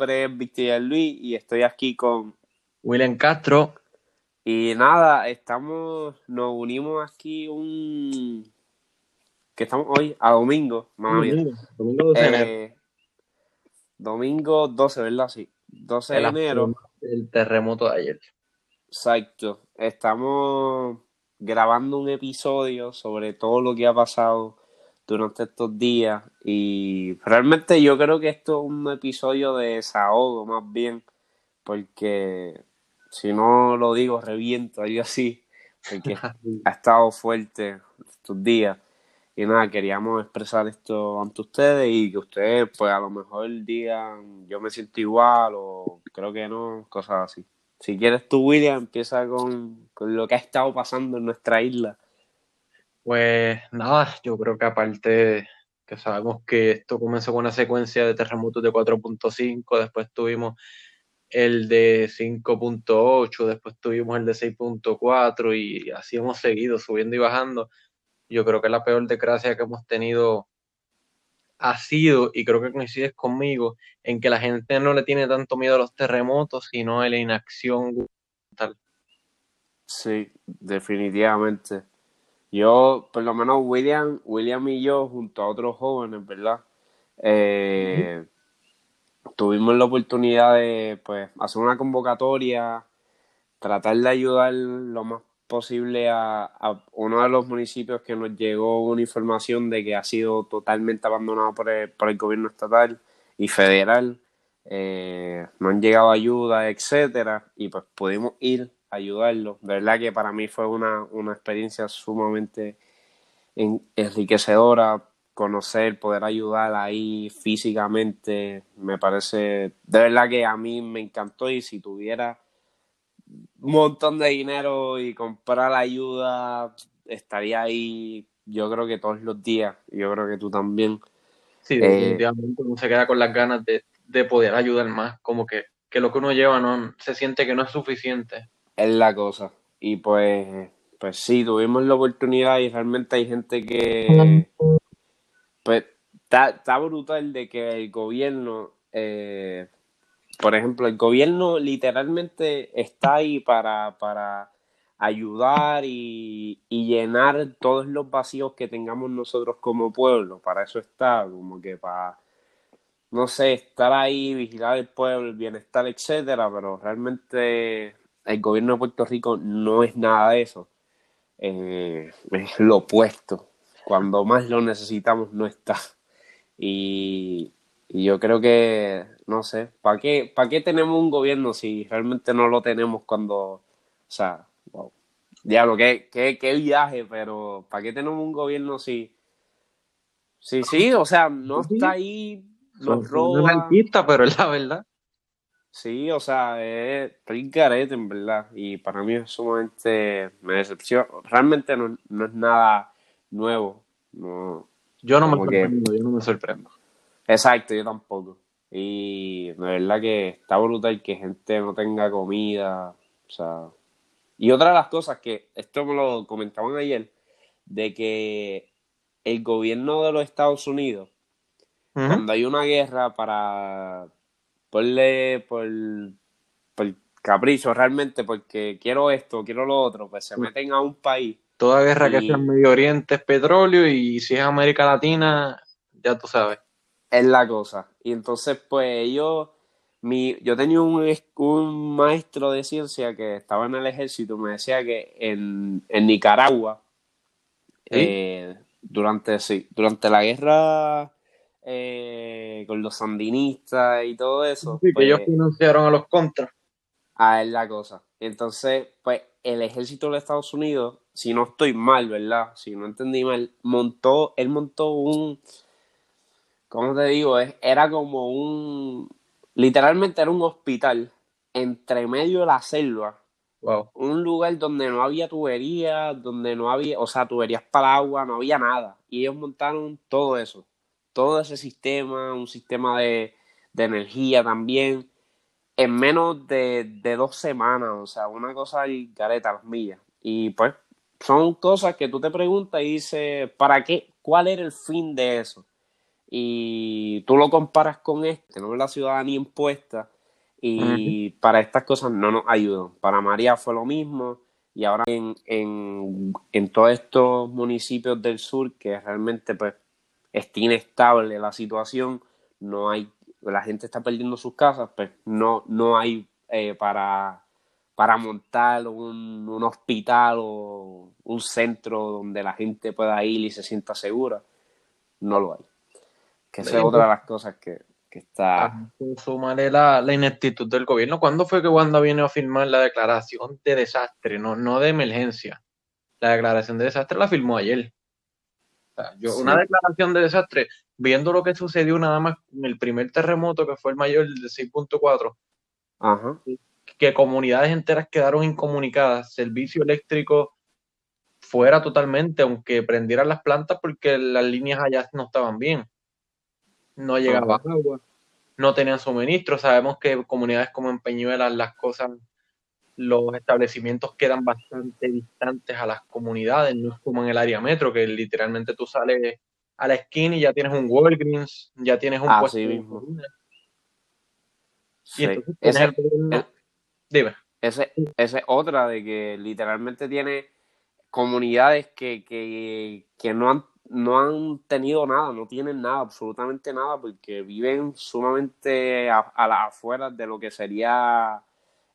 nombre es Victoria Luis y estoy aquí con William Castro. Y nada, estamos, nos unimos aquí un que estamos hoy a domingo, mamá mía. Domingo 12 de enero. Eh, domingo 12, ¿verdad? Sí. 12 de El enero. El terremoto de ayer. Exacto. Estamos grabando un episodio sobre todo lo que ha pasado durante estos días y realmente yo creo que esto es un episodio de desahogo más bien porque si no lo digo reviento algo así porque ha estado fuerte estos días. Y nada queríamos expresar esto ante ustedes y que ustedes pues a lo mejor digan yo me siento igual o creo que no cosas así. Si quieres tú William empieza con, con lo que ha estado pasando en nuestra isla Pues nada, yo creo que aparte que sabemos que esto comenzó con una secuencia de terremotos de 4.5, después tuvimos el de 5.8, después tuvimos el de 6.4 y así hemos seguido subiendo y bajando. Yo creo que la peor desgracia que hemos tenido ha sido, y creo que coincides conmigo, en que la gente no le tiene tanto miedo a los terremotos, sino a la inacción. Sí, definitivamente. Yo, por lo menos William, William y yo, junto a otros jóvenes, ¿verdad? Eh, tuvimos la oportunidad de pues, hacer una convocatoria, tratar de ayudar lo más posible a, uno de los municipios que nos llegó una información de que ha sido totalmente abandonado por el, por el gobierno estatal y federal. Eh, no han llegado ayuda, etcétera, y pues pudimos ir ayudarlo. De verdad que para mí fue una, una experiencia sumamente en- enriquecedora conocer, poder ayudar ahí físicamente, me parece, de verdad que a mí me encantó y si tuviera un montón de dinero y comprar ayuda, estaría ahí yo creo que todos los días, yo creo que tú también. Sí, Eh, definitivamente uno se queda con las ganas de, de poder ayudar más, como que, que lo que uno lleva no se siente que no es suficiente. Es la cosa. Y pues, pues sí, tuvimos la oportunidad y realmente hay gente que, pues, está, brutal de que el gobierno, eh, por ejemplo, el gobierno literalmente está ahí para, para ayudar y, y llenar todos los vacíos que tengamos nosotros como pueblo. Para eso está, como que para, no sé, estar ahí, vigilar el pueblo, el bienestar, etcétera, pero realmente el gobierno de Puerto Rico no es nada de eso. Eh, es lo opuesto. Cuando más lo necesitamos no está. Y, y yo creo que, no sé, ¿para qué, para qué tenemos un gobierno si realmente no lo tenemos cuando, o sea, wow. Diablo, qué, qué, qué viaje, pero ¿para qué tenemos un gobierno si, si sí, o sea, no Sí. está ahí, Son- nos son roba. anarquistas, pero es la verdad. Sí, o sea, es garete, en verdad. Y para mí es sumamente, me decepciona. Realmente no, no es nada nuevo. No, Yo no me que- sorprendo, yo no me sorprendo. exacto, yo tampoco. Y de verdad que está brutal que gente no tenga comida. O sea, y otra de las cosas que, esto me lo comentaban ayer, de que el gobierno de los Estados Unidos cuando hay una guerra para ponle por, por capricho realmente porque quiero esto, quiero lo otro, pues se Sí. meten a un país. Toda guerra que sea en Medio Oriente es petróleo y si es América Latina, ya tú sabes. Es la cosa. Y entonces, pues ellos, mi, yo tenía un, un maestro de ciencia que estaba en el ejército, me decía que en, en Nicaragua, ¿Sí? eh, durante, sí, durante la guerra eh, con los sandinistas y todo eso, Sí, que pues, ellos financiaron a los contras. Ah, es la cosa. Entonces, pues el ejército de Estados Unidos, si no estoy mal, ¿verdad? Si no entendí mal, montó, él montó un, ¿cómo te digo? Era como un, literalmente era un hospital entre medio de la selva, Wow. un lugar donde no había tuberías, donde no había, o sea, tuberías para agua, no había nada. Y ellos montaron todo eso, todo ese sistema, un sistema de, de energía también, en menos de, de dos semanas, o sea, una cosa y careta, las millas. Y pues son cosas que tú te preguntas y dices, ¿para qué? ¿Cuál era el fin de eso? y tú lo comparas con este, tenemos la ciudadanía impuesta y para estas cosas no nos ayudan. Para María fue lo mismo y ahora en, en, en todos estos municipios del sur que realmente pues está inestable la situación, no hay, la gente está perdiendo sus casas, pues no, no hay eh, para, para montar un, un, hospital o un centro donde la gente pueda ir y se sienta segura, no lo hay. Que esa es otra de las cosas que, que está... Sumaré la, la ineptitud del gobierno. ¿Cuándo fue que Wanda vino a firmar la declaración de desastre, no, no de emergencia? La declaración de desastre la firmó ayer. O sea, yo, sí. Una declaración de desastre, viendo lo que sucedió nada más en el primer terremoto, que fue el mayor de 6.4, que comunidades enteras quedaron incomunicadas, servicio eléctrico fuera totalmente, aunque prendieran las plantas porque las líneas allá no estaban bien no llegaba agua, no tenían suministro. Sabemos que comunidades como en Peñuelas las cosas, los establecimientos quedan bastante distantes a las comunidades, no es como en el área metro, que literalmente tú sales a la esquina y ya tienes un Walgreens, ya tienes un ah, puesto. Sí mismo. Sí. Y entonces ese, el Dime. Ese, esa es otra de que literalmente tiene comunidades que, que, que no han no han tenido nada, no tienen nada, absolutamente nada, porque viven sumamente a, a las afueras de lo que sería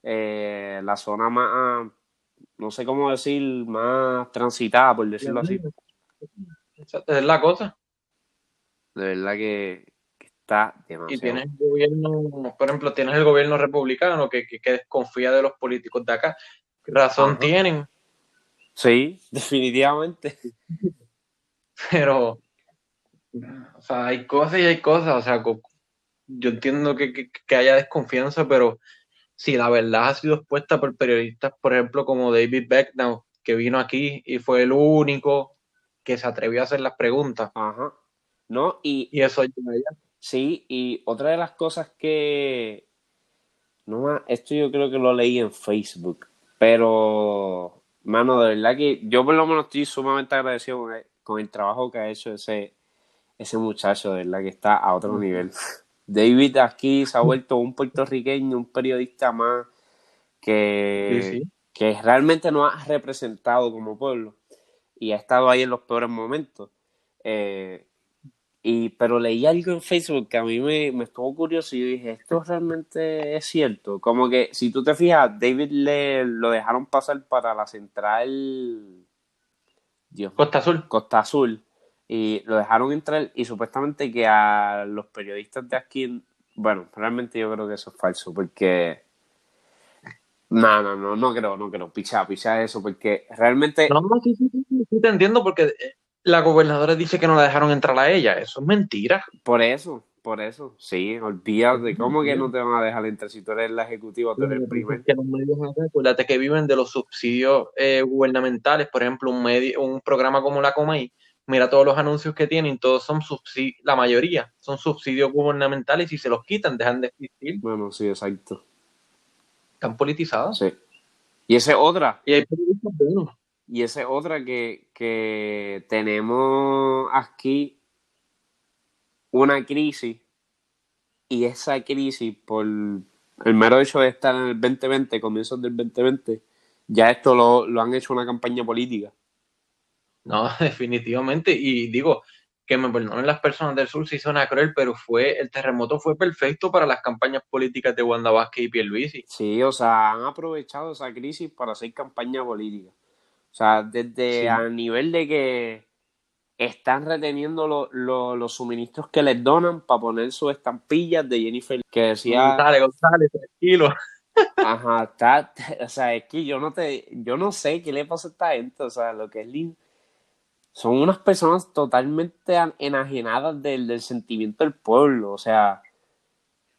eh, la zona más, no sé cómo decir, más transitada, por decirlo así. Es la cosa. De verdad que, que está demasiado. Y tienes el gobierno, por ejemplo, tienes el gobierno republicano que, que, que desconfía de los políticos de acá. ¿Qué razón Ajá. tienen? Sí, definitivamente. pero o sea, hay cosas y hay cosas, o sea, yo entiendo que, que, que, haya desconfianza, pero si la verdad ha sido expuesta por periodistas, por ejemplo, como David Becknow, que vino aquí y fue el único que se atrevió a hacer las preguntas. Ajá. ¿No? Y, y eso Sí, y otra de las cosas que... No, esto yo creo que lo leí en Facebook, pero, mano, de verdad que yo por lo menos estoy sumamente agradecido con él con el trabajo que ha hecho ese, ese muchacho, de verdad que está a otro nivel. David aquí se ha vuelto un puertorriqueño, un periodista más que, sí, sí. que realmente nos ha representado como pueblo y ha estado ahí en los peores momentos. Eh, y, pero leí algo en Facebook que a mí me, me estuvo curioso y yo dije, esto realmente es cierto. Como que si tú te fijas, David le lo dejaron pasar para la central Dios, Costa Azul. Costa Azul. Y lo dejaron entrar y supuestamente que a los periodistas de aquí, bueno, realmente yo creo que eso es falso, porque... No, no, no, no creo, no creo. Picha, picha eso, porque realmente... No, no, sí, sí, sí, sí, te entiendo, porque la gobernadora dice que no la dejaron entrar a ella. Eso es mentira. Por eso, por eso, sí, olvídate, ¿cómo que no te van a dejar entrar si tú eres la ejecutiva, tú eres el primer? Que los medios, acuérdate que viven de los subsidios eh, gubernamentales, por ejemplo, un medio, un programa como la Comay, mira todos los anuncios que tienen, todos son subsidios, la mayoría son subsidios gubernamentales y si se los quitan, dejan de existir. Bueno, sí, exacto. Están politizados. Sí. Y esa es otra. Y hay periodistas buenos. Y esa es otra que, que tenemos aquí una crisis y esa crisis por el mero hecho de estar en el 2020, comienzos del 2020, ya esto lo, lo han hecho una campaña política. No, definitivamente. Y digo, que me perdonen las personas del sur si suena cruel, pero fue el terremoto fue perfecto para las campañas políticas de Wanda Vázquez y Pierluisi. Sí, o sea, han aprovechado esa crisis para hacer campaña política. O sea, desde sí. a nivel de que están reteniendo lo, lo, los suministros que les donan para poner sus estampillas de Jennifer que decía González, González, tranquilo. Ajá, está, o sea, es que yo no te, yo no sé qué le pasa a esta gente, o sea, lo que es lindo. Son unas personas totalmente enajenadas del, del sentimiento del pueblo, o sea.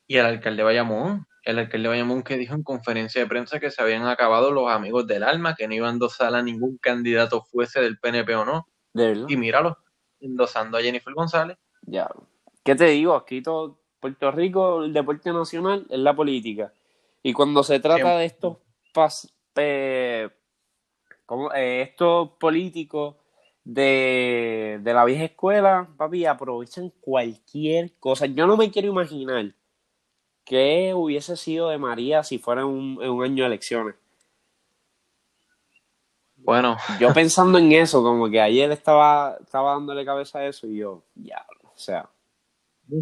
Y el alcalde Bayamón, el alcalde de Bayamón que dijo en conferencia de prensa que se habían acabado los amigos del alma, que no iban a endosar a ningún candidato fuese del PNP o no. ¿De verdad? Y míralo, endosando a Jennifer González. Ya. ¿Qué te digo? Aquí todo Puerto Rico, el deporte nacional es la política. Y cuando se trata de estos pas, eh, como, eh, estos políticos de, de la vieja escuela, papi, aprovechan cualquier cosa. Yo no me quiero imaginar qué hubiese sido de María si fuera un, un año de elecciones. Bueno. Yo pensando en eso, como que ayer estaba, estaba dándole cabeza a eso y yo, ya, o sea.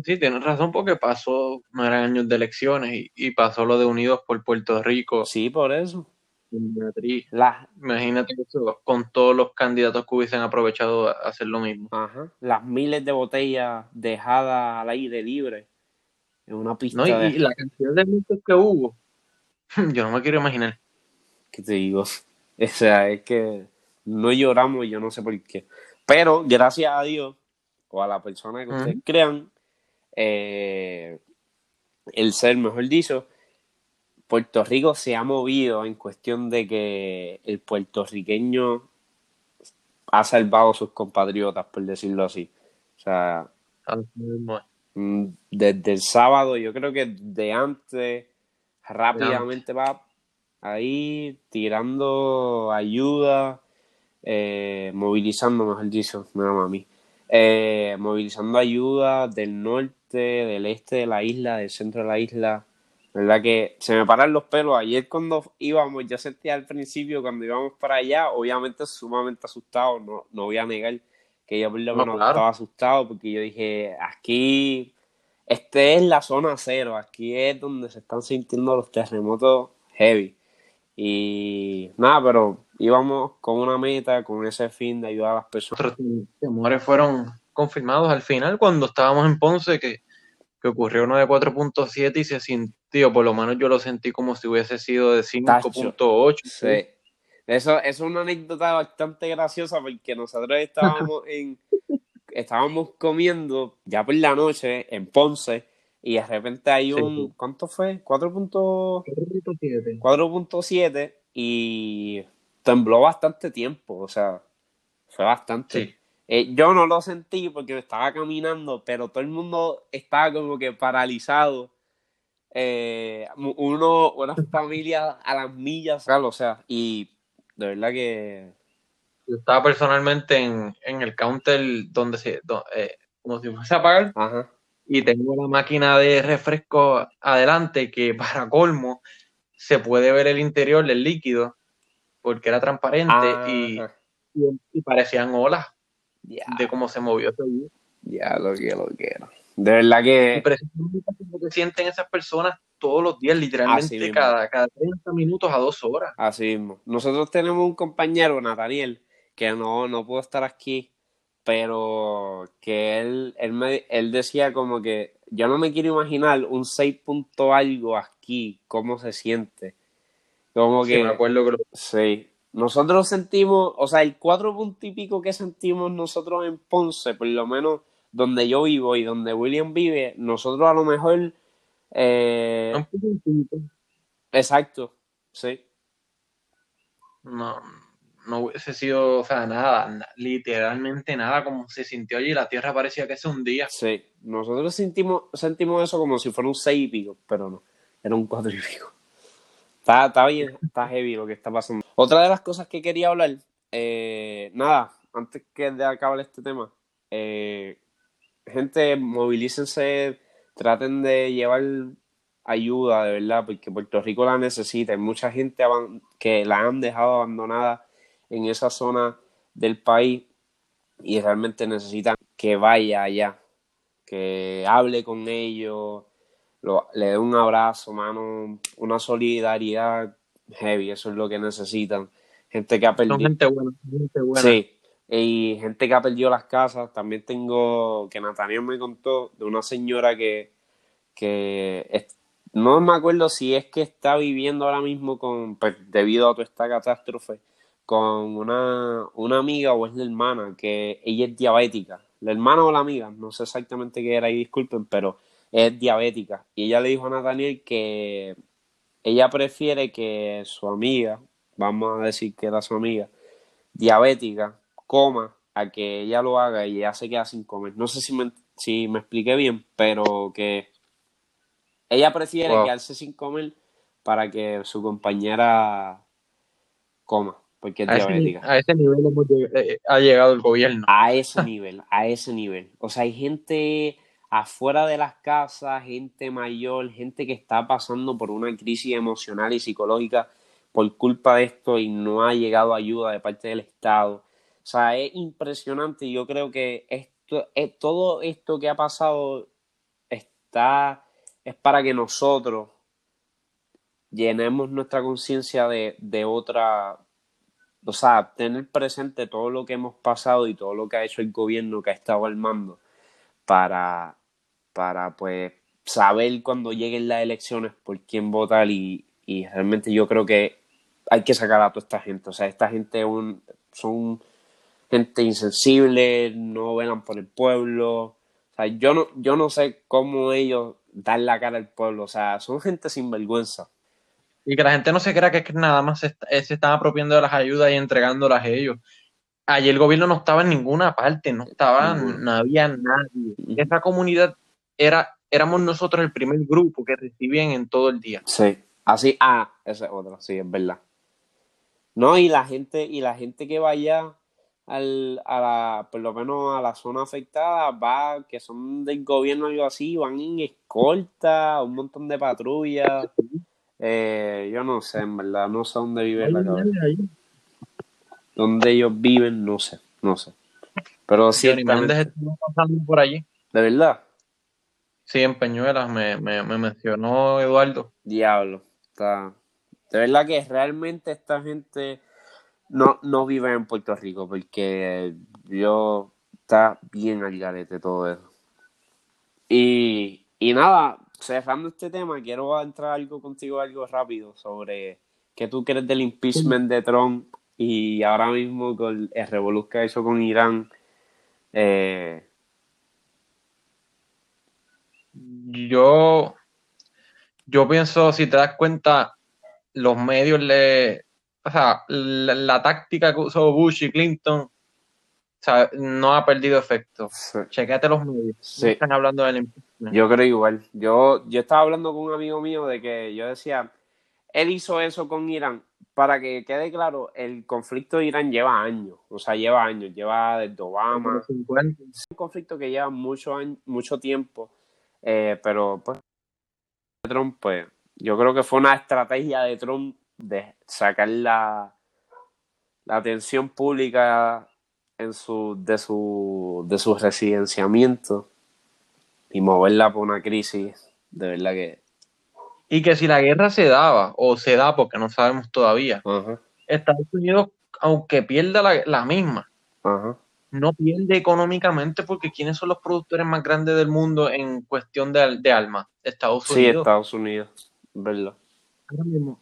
Sí, tienes razón porque pasó, no eran años de elecciones y, y pasó lo de Unidos por Puerto Rico. Sí, por eso. Las, Imagínate eso con todos los candidatos que hubiesen aprovechado a hacer lo mismo. Ajá. Las miles de botellas dejadas al aire libre en una pista. No, y, de... y la cantidad de muertos que hubo, yo no me quiero imaginar. ¿Qué te digo? O sea, es que no lloramos y yo no sé por qué. Pero gracias a Dios o a la persona que ustedes crean, eh, el ser, mejor dicho, Puerto Rico se ha movido en cuestión de que el puertorriqueño ha salvado a sus compatriotas, por decirlo así. O sea, mm, desde el sábado, yo creo que de antes, rápidamente va ahí tirando ayuda, eh, movilizando, mejor dicho, me a mí, eh, movilizando ayuda del norte, del este de la isla, del centro de la isla, ¿verdad? Que se me paran los pelos. Ayer cuando íbamos, yo sentía al principio, cuando íbamos para allá, obviamente sumamente asustado, no, no voy a negar que yo por lo menos estaba asustado porque yo dije, aquí, este es la zona cero, aquí es donde se están sintiendo los terremotos heavy. Y nada, pero íbamos con una meta, con ese fin de ayudar a las personas. Otros temores fueron confirmados al final cuando estábamos en Ponce, que, que ocurrió uno de 4.7 y se sintió, por lo menos yo lo sentí como si hubiese sido de 5.8. Sí. Eso, es una anécdota bastante graciosa porque nosotros estábamos en estábamos comiendo ya por la noche en Ponce y de repente hay un, ¿cuánto fue? 4.7 4.7 y tembló bastante tiempo, o sea, fue bastante. Eh, yo no lo sentí porque estaba caminando, pero todo el mundo estaba como que paralizado. Eh, uno, una familia a las millas, o sea, y de verdad que... Yo estaba personalmente en, el counter donde se... Eh, como si fuese a pagar. Ajá y tengo la máquina de refresco adelante que para colmo se puede ver el interior del líquido porque era transparente y, y, parecían olas de cómo se movió Ya, lo que lo quiero. De verdad que... Lo que sienten esas personas todos los días, literalmente cada, cada 30 minutos a dos horas. Así mismo. Nosotros tenemos un compañero, Nathaniel, que no, no pudo estar aquí pero que él, él, me, él decía como que yo no me quiero imaginar un 6 punto algo aquí, cómo se siente. Como que... Sí, me acuerdo que Sí. Nosotros sentimos, o sea, el 4 punto y pico que sentimos nosotros en Ponce, por lo menos donde yo vivo y donde William vive, nosotros a lo mejor... Eh, exacto, sí. No, no hubiese sido, o sea, nada, literalmente nada, como se sintió allí, la tierra parecía que es un día. Sí, nosotros sentimos, sentimos eso como si fuera un seis y pico, pero no, era un cuatro y pico. Está, está bien, está heavy lo que está pasando. Otra de las cosas que quería hablar, eh, nada, antes que de acabar este tema, eh, gente, movilícense, traten de llevar ayuda, de verdad, porque Puerto Rico la necesita. Hay mucha gente que la han dejado abandonada en esa zona del país y realmente necesitan que vaya allá, que hable con ellos, le dé un abrazo, mano, una solidaridad heavy, eso es lo que necesitan. Gente que ha perdido. gente buena, gente buena. Sí, y gente que ha perdido las casas. También tengo que Nathaniel me contó de una señora que, que no me acuerdo si es que está viviendo ahora mismo con, pues, debido a toda esta catástrofe, con una, una amiga o es la hermana, que ella es diabética. La hermana o la amiga, no sé exactamente qué era y disculpen, pero es diabética. Y ella le dijo a Nathaniel que ella prefiere que su amiga, vamos a decir que era su amiga, diabética, coma a que ella lo haga y ella se queda sin comer. No sé si me, si me expliqué bien, pero que ella prefiere quedarse sin comer para que su compañera coma porque es A ese, diabética. a ese nivel hemos lleg- eh, ha llegado el gobierno. A ese nivel, a ese nivel. O sea, hay gente afuera de las casas, gente mayor, gente que está pasando por una crisis emocional y psicológica por culpa de esto y no ha llegado ayuda de parte del Estado. O sea, es impresionante. Yo creo que esto, eh, todo esto que ha pasado está, es para que nosotros llenemos nuestra conciencia de, de otra, o sea, tener presente todo lo que hemos pasado y todo lo que ha hecho el gobierno que ha estado al mando para, para pues saber cuando lleguen las elecciones por quién votar y, y realmente yo creo que hay que sacar a toda esta gente, o sea, esta gente es son gente insensible, no velan por el pueblo, o sea, yo no, yo no sé cómo ellos dan la cara al pueblo, o sea, son gente sin vergüenza. Y que la gente no se crea que es que nada más se, est- se están apropiando de las ayudas y entregándolas a ellos. Ayer el gobierno no estaba en ninguna parte, no estaba, Ninguno. no había nadie. Ujú. Esa comunidad era, éramos nosotros el primer grupo que recibían en todo el día. Sí, así, ah, esa es otra, sí, es verdad. No, y la gente, y la gente que vaya al, a la, por lo menos a la zona afectada, va, que son del gobierno o algo así, van en escolta, un montón de patrullas. Eh, yo no sé, en verdad, no sé dónde vive la cabeza. Dónde ellos viven, no sé, no sé. Pero Johnny ciertamente, pasando por allí. de verdad, Sí, en Peñuelas me, me, me mencionó Eduardo. diablo, está. De verdad que realmente esta gente no, no vive en Puerto Rico, porque yo está bien al garete todo eso. Y, y nada, cerrando este tema, quiero entrar algo contigo, algo rápido sobre qué tú crees del impeachment de Trump y ahora mismo con el revolú que ha hecho con Irán. Eh, Yo, yo pienso, si te das cuenta, los medios le, o sea, la, la táctica que usó Bush y Clinton, o sea, no ha perdido efecto. sí. Chequete los medios. Sí. Están hablando del impeachment. Yo creo igual. Yo, yo estaba hablando con un amigo mío de que yo decía, él hizo eso con Irán. Para que quede claro, el conflicto de Irán lleva años, o sea, lleva años, lleva desde Obama, Los 50. es un conflicto que lleva mucho, año- mucho tiempo, eh, pero pues Trump, pues yo creo que fue una estrategia de Trump de sacar la, la atención pública en su, de, su, de su residenciamiento y moverla por una crisis, de verdad que... Y que si la guerra se daba, o se da porque no sabemos todavía, Estados Unidos, aunque pierda la, la misma, no pierde económicamente porque ¿quiénes son los productores más grandes del mundo en cuestión de, de armas? Estados Sí, Unidos. Estados Unidos, verdad.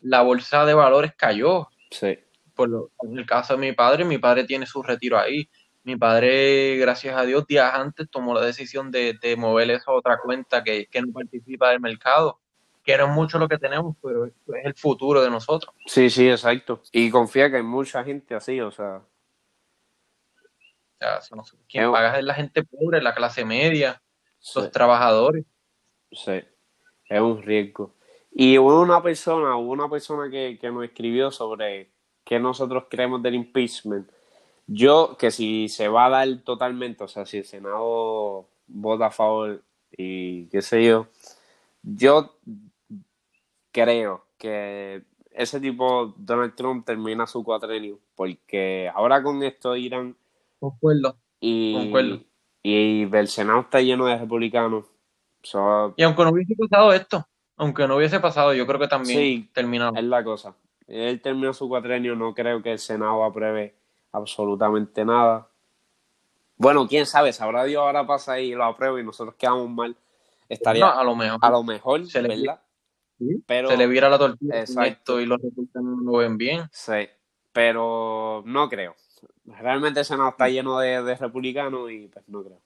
La bolsa de valores cayó. Sí, Por lo, en el caso de mi padre, mi padre tiene su retiro ahí. Mi padre, gracias a Dios, días antes tomó la decisión de, de mover eso a otra cuenta que, que no participa del mercado. Que no es mucho lo que tenemos, pero es el futuro de nosotros. sí, sí, exacto. Y confía que hay mucha gente así, o sea, O quien Es- paga es la gente pobre, la clase media, sí. los trabajadores. Sí, es un riesgo. Y hubo una persona, hubo una persona que, que nos escribió sobre qué nosotros creemos del impeachment. Yo, que si se va a dar totalmente, o sea, si el Senado vota a favor y qué sé yo, yo creo que ese tipo, Donald Trump, termina su cuatrenio, porque ahora con esto Irán Concuerdo. y, Concuerdo. y el Senado está lleno de republicanos. So, Y aunque no hubiese pasado esto, aunque no hubiese pasado, yo creo que también Sí. terminamos. Es la cosa. Él terminó su cuatrenio, no creo que el Senado apruebe absolutamente nada. Bueno, quién sabe, sabrá Dios ahora pasa y lo aprueba y nosotros quedamos mal. Estaría No, a lo mejor a lo mejor, Se le- ¿verdad? sí, Pero se le viera la tortilla Exacto. y los republicanos no lo ven bien. sí, pero no creo. Realmente el Senado está lleno de, de republicanos y pues no creo.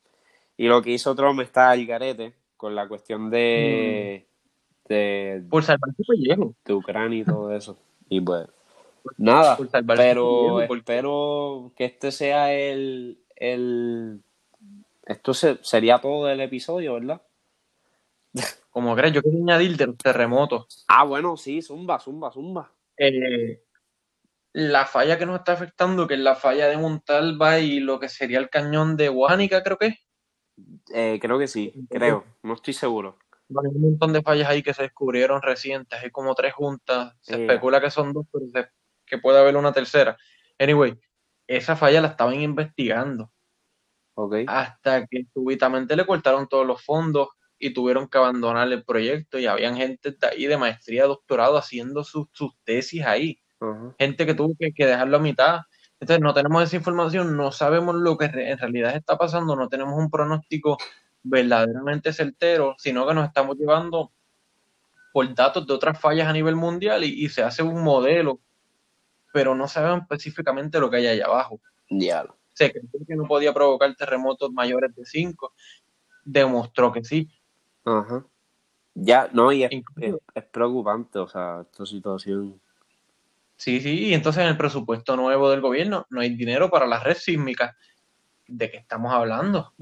Y lo que hizo Trump está al garete con la cuestión de, de, Por salvar su pellejo. de Ucrania y todo eso. Y pues nada, Por pero pellejo, porque- espero que este sea el, el esto se- sería todo del episodio, ¿verdad? Como crees, yo quería añadir de los terremotos. Ah, bueno, sí, zumba, zumba, zumba. Eh, la falla que nos está afectando, que es la falla de Montalva y lo que sería el cañón de Guánica, creo que. Eh, creo que sí, creo, no estoy seguro. Hay un montón de fallas ahí que se descubrieron recientes, hay como tres juntas, se especula que son dos, pero que puede haber una tercera. Anyway, esa falla la estaban investigando. Okay. Hasta que súbitamente le cortaron todos los fondos y tuvieron que abandonar el proyecto y habían gente de ahí de maestría, doctorado haciendo sus, tesis ahí. Gente que tuvo que, que, dejarlo a mitad. Entonces no tenemos esa información, no sabemos lo que en realidad está pasando, no tenemos un pronóstico verdaderamente certero, sino que nos estamos llevando por datos de otras fallas a nivel mundial y, se hace un modelo, pero no sabemos específicamente lo que hay allá abajo. Ya se creyó que no podía provocar terremotos mayores de 5, demostró que sí. Ajá. Ya, no, y es, preocupante, o sea, esta situación. Sí, sí, y entonces en el presupuesto nuevo del gobierno no hay dinero para la red sísmica. ¿De qué estamos hablando?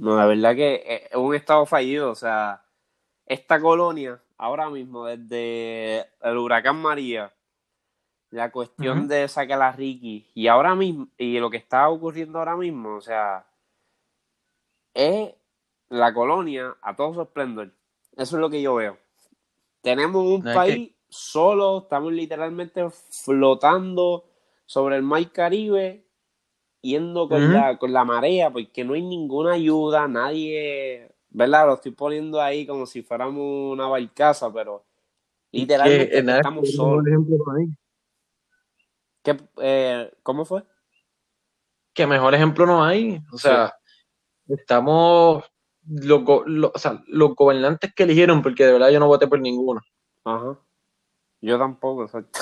No, la verdad que es un estado fallido, o sea, esta colonia, ahora mismo, desde el huracán María, la cuestión de sacar a Ricky y ahora mismo, y lo que está ocurriendo ahora mismo, o sea, es la colonia a todo su esplendor. Eso es lo que yo veo. Tenemos un país solo, estamos literalmente flotando sobre el mar Caribe, yendo con, la, con la marea, porque no hay ninguna ayuda, nadie, ¿verdad? Lo estoy poniendo ahí como si fuéramos una barcaza, pero literalmente estamos solos. ¿Qué, eh, ¿Cómo fue? Que mejor ejemplo no hay. O sea, estamos los, o sea, los gobernantes que eligieron, porque de verdad yo no voté por ninguno. Ajá. Yo tampoco, exacto.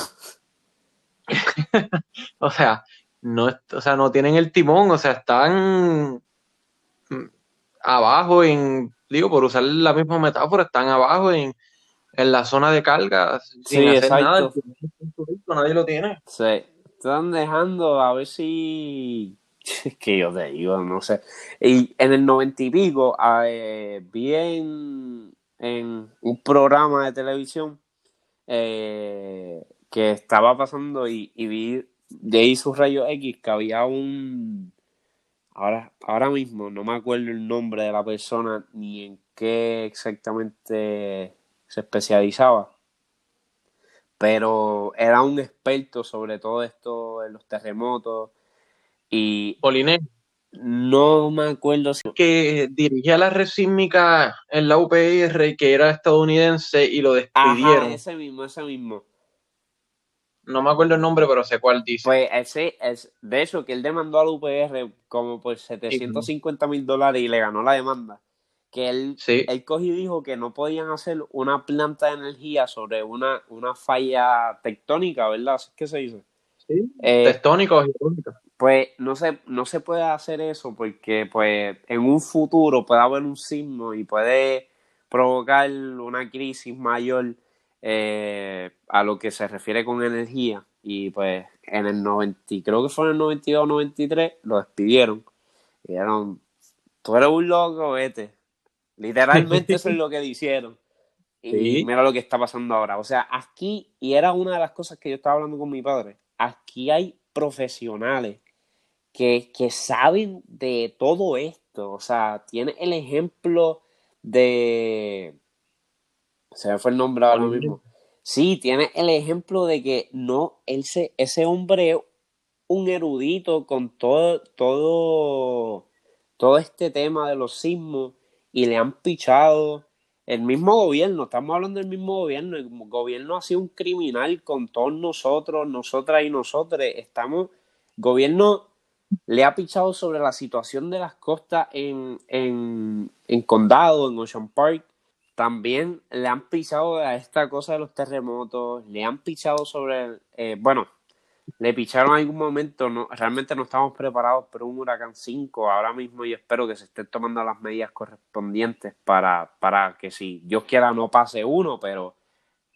o sea, no, o sea, no tienen el timón, o sea, están abajo en, digo, por usar la misma metáfora, están abajo en, en la zona de carga sin hacer nada. Nadie lo tiene. Sí, están dejando a ver si. Que yo te digo, no sé. Y en el noventa y pico eh, vi en, un programa de televisión eh, que estaba pasando y, vi de ahí sus rayos X que había un. Ahora, ahora mismo no me acuerdo el nombre de la persona ni en qué exactamente se especializaba, pero era un experto sobre todo esto de los terremotos y Poliné. No me acuerdo si... Que dirigía la red sísmica en la UPR, que era estadounidense, y lo despidieron. ese mismo, ese mismo. No me acuerdo el nombre, pero sé cuál dice. Pues ese, es, de eso, que él demandó a la UPR como por 750 mil dólares y le ganó la demanda que él, él cogió y dijo que no podían hacer una planta de energía sobre una, una falla tectónica, ¿verdad? ¿Así que se dice? Sí, eh, Pues no se, no se puede hacer eso porque pues en un futuro puede haber un sismo y puede provocar una crisis mayor eh, a lo que se refiere con energía y pues en el 90, creo que fue en el 92 93, lo despidieron y dijeron, tú eres un loco, vete, Literalmente eso es lo que dijeron. Y mira lo que está pasando ahora. O sea, aquí, y era una de las cosas que yo estaba hablando con mi padre, aquí hay profesionales que, saben de todo esto. O sea, tiene el ejemplo de... Se me fue el nombre ahora mismo. Sí, tiene el ejemplo de que no, ese, ese hombre un erudito con todo, todo, todo este tema de los sismos y le han pichado el mismo gobierno, estamos hablando del mismo gobierno, el gobierno ha sido un criminal con todos nosotros, nosotras y nosotros, estamos, gobierno le ha pichado sobre la situación de las costas en, en, en Condado, en Ocean Park, también le han pichado a esta cosa de los terremotos, le han pichado sobre, eh, bueno, le picharon en algún momento, no, realmente no estamos preparados para un huracán 5 ahora mismo y espero que se estén tomando las medidas correspondientes para, para que si Dios quiera no pase uno, pero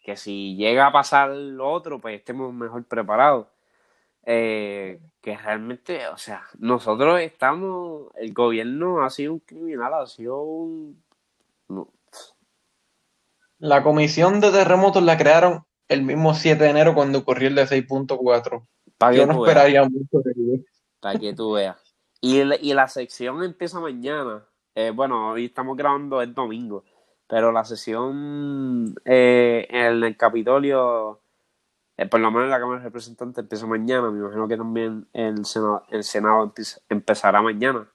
que si llega a pasar lo otro, pues estemos mejor preparados. Eh, que realmente, o sea, nosotros estamos, el gobierno ha sido un criminal, ha sido un... La comisión de terremotos la crearon el mismo 7 de enero cuando ocurrió el de 6.4. Yo no esperaría mucho de. Para que tú veas. Y, y la sección empieza mañana. Eh, bueno, hoy estamos grabando el domingo. Pero la sesión eh, en el Capitolio, eh, por lo menos en la Cámara de Representantes, empieza mañana. Me imagino que también el Senado, el Senado empezará mañana.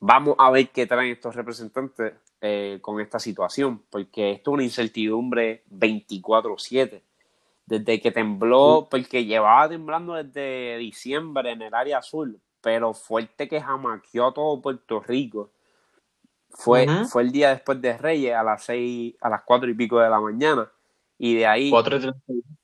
Vamos a ver qué traen estos representantes eh, con esta situación, porque esto es una incertidumbre 24-7. Desde que tembló, porque llevaba temblando desde diciembre en el área azul, pero fuerte que jamaqueó todo Puerto Rico. Fue, fue el día después de Reyes a las seis, a las cuatro y pico de la mañana. Y de ahí,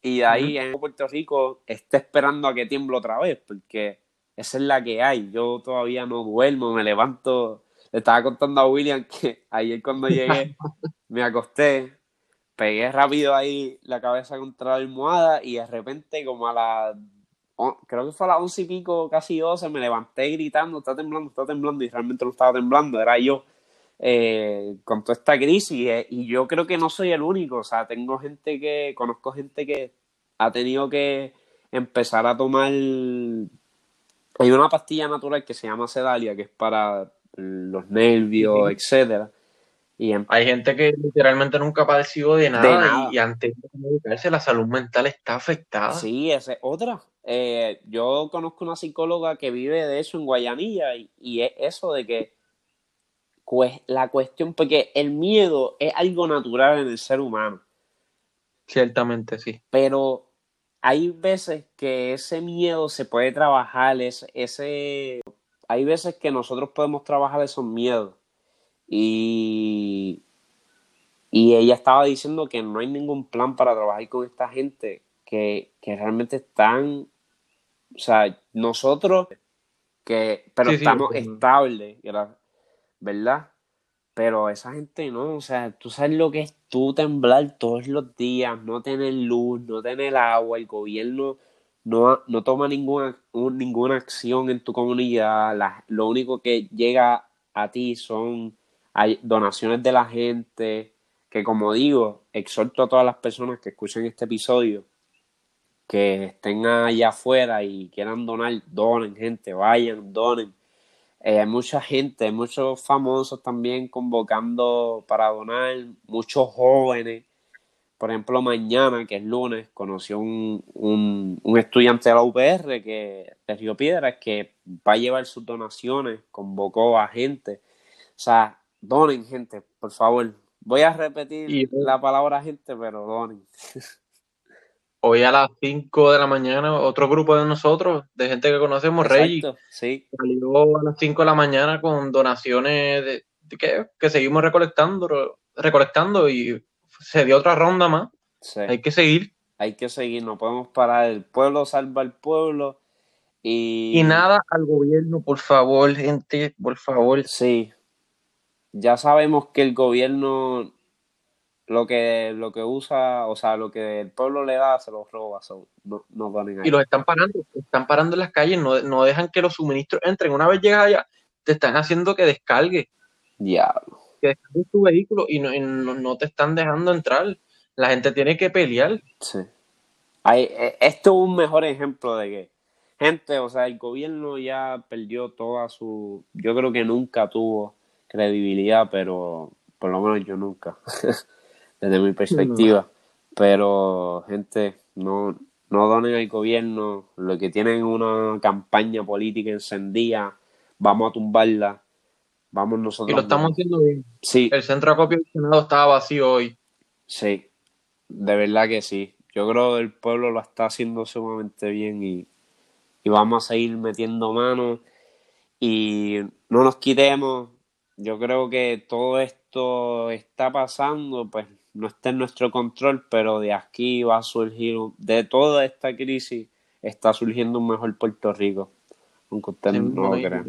y de ahí en Puerto Rico está esperando a que tiemble otra vez, porque esa es la que hay. Yo todavía no duermo, me levanto. Le estaba contando a William que ayer cuando llegué me acosté, pegué rápido ahí la cabeza contra la almohada y de repente como a las creo que fue a las once y pico, casi doce, me levanté gritando, está temblando, está temblando, y realmente no estaba temblando, era yo eh, con toda esta crisis. Eh, y yo creo que no soy el único. O sea, tengo gente que, conozco gente que ha tenido que empezar a tomar. Hay una pastilla natural que se llama Sedalia, que es para los nervios, etcétera. Y Hay gente que literalmente nunca ha padecido de nada, Y, antes de medicarse la salud mental está afectada. Sí, esa es otra. Eh, yo conozco una psicóloga que vive de eso en Guayanilla y, y es eso de que la cuestión, porque el miedo es algo natural en el ser humano. Ciertamente, sí. Pero hay veces que ese miedo se puede trabajar, ese, ese hay veces que nosotros podemos trabajar esos miedos. Y, y ella estaba diciendo que no hay ningún plan para trabajar con esta gente que, que realmente están, o sea, nosotros que, pero estamos estables, ¿verdad? Pero esa gente no, o sea, tú sabes lo que es tú temblar todos los días, no tener luz, no tener agua, el gobierno no, no toma ninguna, ninguna acción en tu comunidad, lo único que llega a ti son donaciones de la gente, que como digo, exhorto a todas las personas que escuchen este episodio, que estén allá afuera y quieran donar, donen gente, vayan, donen hay eh, mucha gente, muchos famosos también convocando para donar, muchos jóvenes. Por ejemplo, mañana, que es lunes, conoció un, un, estudiante de la UPR que, de Río Piedras que va a llevar sus donaciones, convocó a gente. O sea, donen gente, por favor. Voy a repetir la palabra gente, pero donen. hoy a las 5 de la mañana, otro grupo de nosotros, de gente que conocemos, Rey, sí. salió a las 5 de la mañana con donaciones de, que, seguimos recolectando, recolectando y se dio otra ronda más. Hay que seguir. Hay que seguir, no podemos parar. El pueblo salva al pueblo. Y... y nada al gobierno, por favor, gente, por favor. Sí. Ya sabemos que el gobierno lo que, lo que usa, o sea, lo que el pueblo le da, se lo roba, no, no ahí. Y los están parando, están parando en las calles, no, no dejan que los suministros entren. Una vez llegas allá, te están haciendo que descargue. Diablo. Que descargue tu vehículo y no, no, te están dejando entrar. La gente tiene que pelear. Sí. Hay, e, esto es un mejor ejemplo de que, gente, o sea, el gobierno ya perdió toda su, yo creo que nunca tuvo credibilidad, pero por lo menos yo nunca. desde mi perspectiva. Pero, gente, no, no donen al gobierno, lo que tienen una campaña política encendida, vamos a tumbarla, vamos nosotros. Y lo estamos haciendo bien. Sí. El centro de acopio del Senado estaba vacío hoy. Sí, de verdad que sí. Yo creo que el pueblo lo está haciendo sumamente bien y, y vamos a seguir metiendo manos y no nos quitemos. Yo creo que todo esto está pasando, pues no está en nuestro control, pero de aquí va a surgir, de toda esta crisis, está surgiendo un mejor Puerto Rico. Aunque usted no lo crea.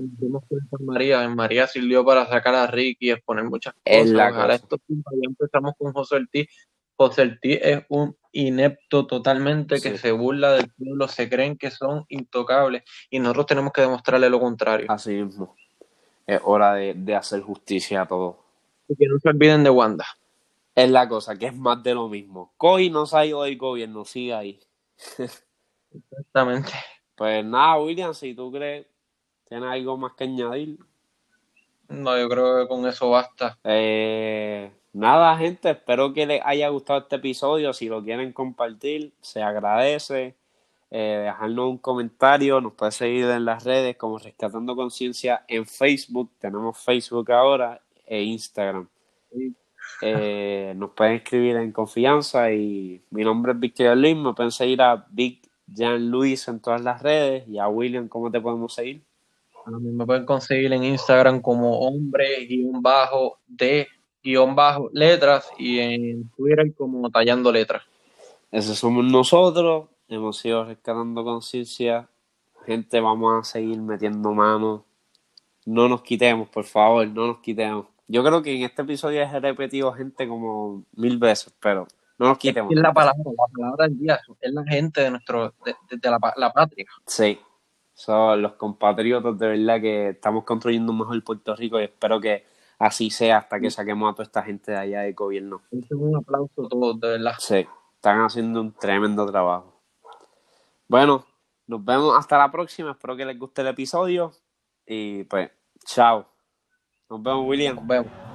María, en María sirvió para sacar a Ricky y exponer muchas cosas. Ojalá esto ya empezamos con José Ortiz. José Ortiz es un inepto totalmente que se burla del pueblo, se creen que son intocables y nosotros tenemos que demostrarle lo contrario. Así mismo. Es hora de, de hacer justicia a todos. Y que no se olviden de Wanda. Es la cosa, que es más de lo mismo. COI no se ha ido del gobierno, sigue ahí. Exactamente. Pues nada, William, si tú crees, tienes algo más que añadir. No, yo creo que con eso basta. Eh, nada, gente, espero que les haya gustado este episodio. Si lo quieren compartir, se agradece. Eh, dejarnos un comentario, nos puede seguir en las redes como Rescatando Conciencia en Facebook, tenemos Facebook ahora e Instagram. Eh, nos pueden escribir en confianza y mi nombre es Víctor Luis, me pueden seguir a Big Jan Luis en todas las redes y a William, ¿cómo te podemos seguir? A mí me pueden conseguir en Instagram como hombre guion bajo de guion bajo letras y en Twitter como tallando letras. Esos somos nosotros hemos sido rescatando conciencia. Gente, vamos a seguir metiendo manos. No nos quitemos, por favor, no nos quitemos. Yo creo que en este episodio he repetido gente como mil veces, pero no nos quitemos. Es la palabra, la palabra del día, es la gente de nuestro, de, la, la, patria. Sí, son los compatriotas de verdad que estamos construyendo un mejor Puerto Rico y espero que así sea hasta que saquemos a toda esta gente de allá del gobierno. Un aplauso a todos, de verdad. Sí, están haciendo un tremendo trabajo. Bueno, nos vemos hasta la próxima. Espero que les guste el episodio. Y pues, chao. Nos vemos, William. Nos vemos.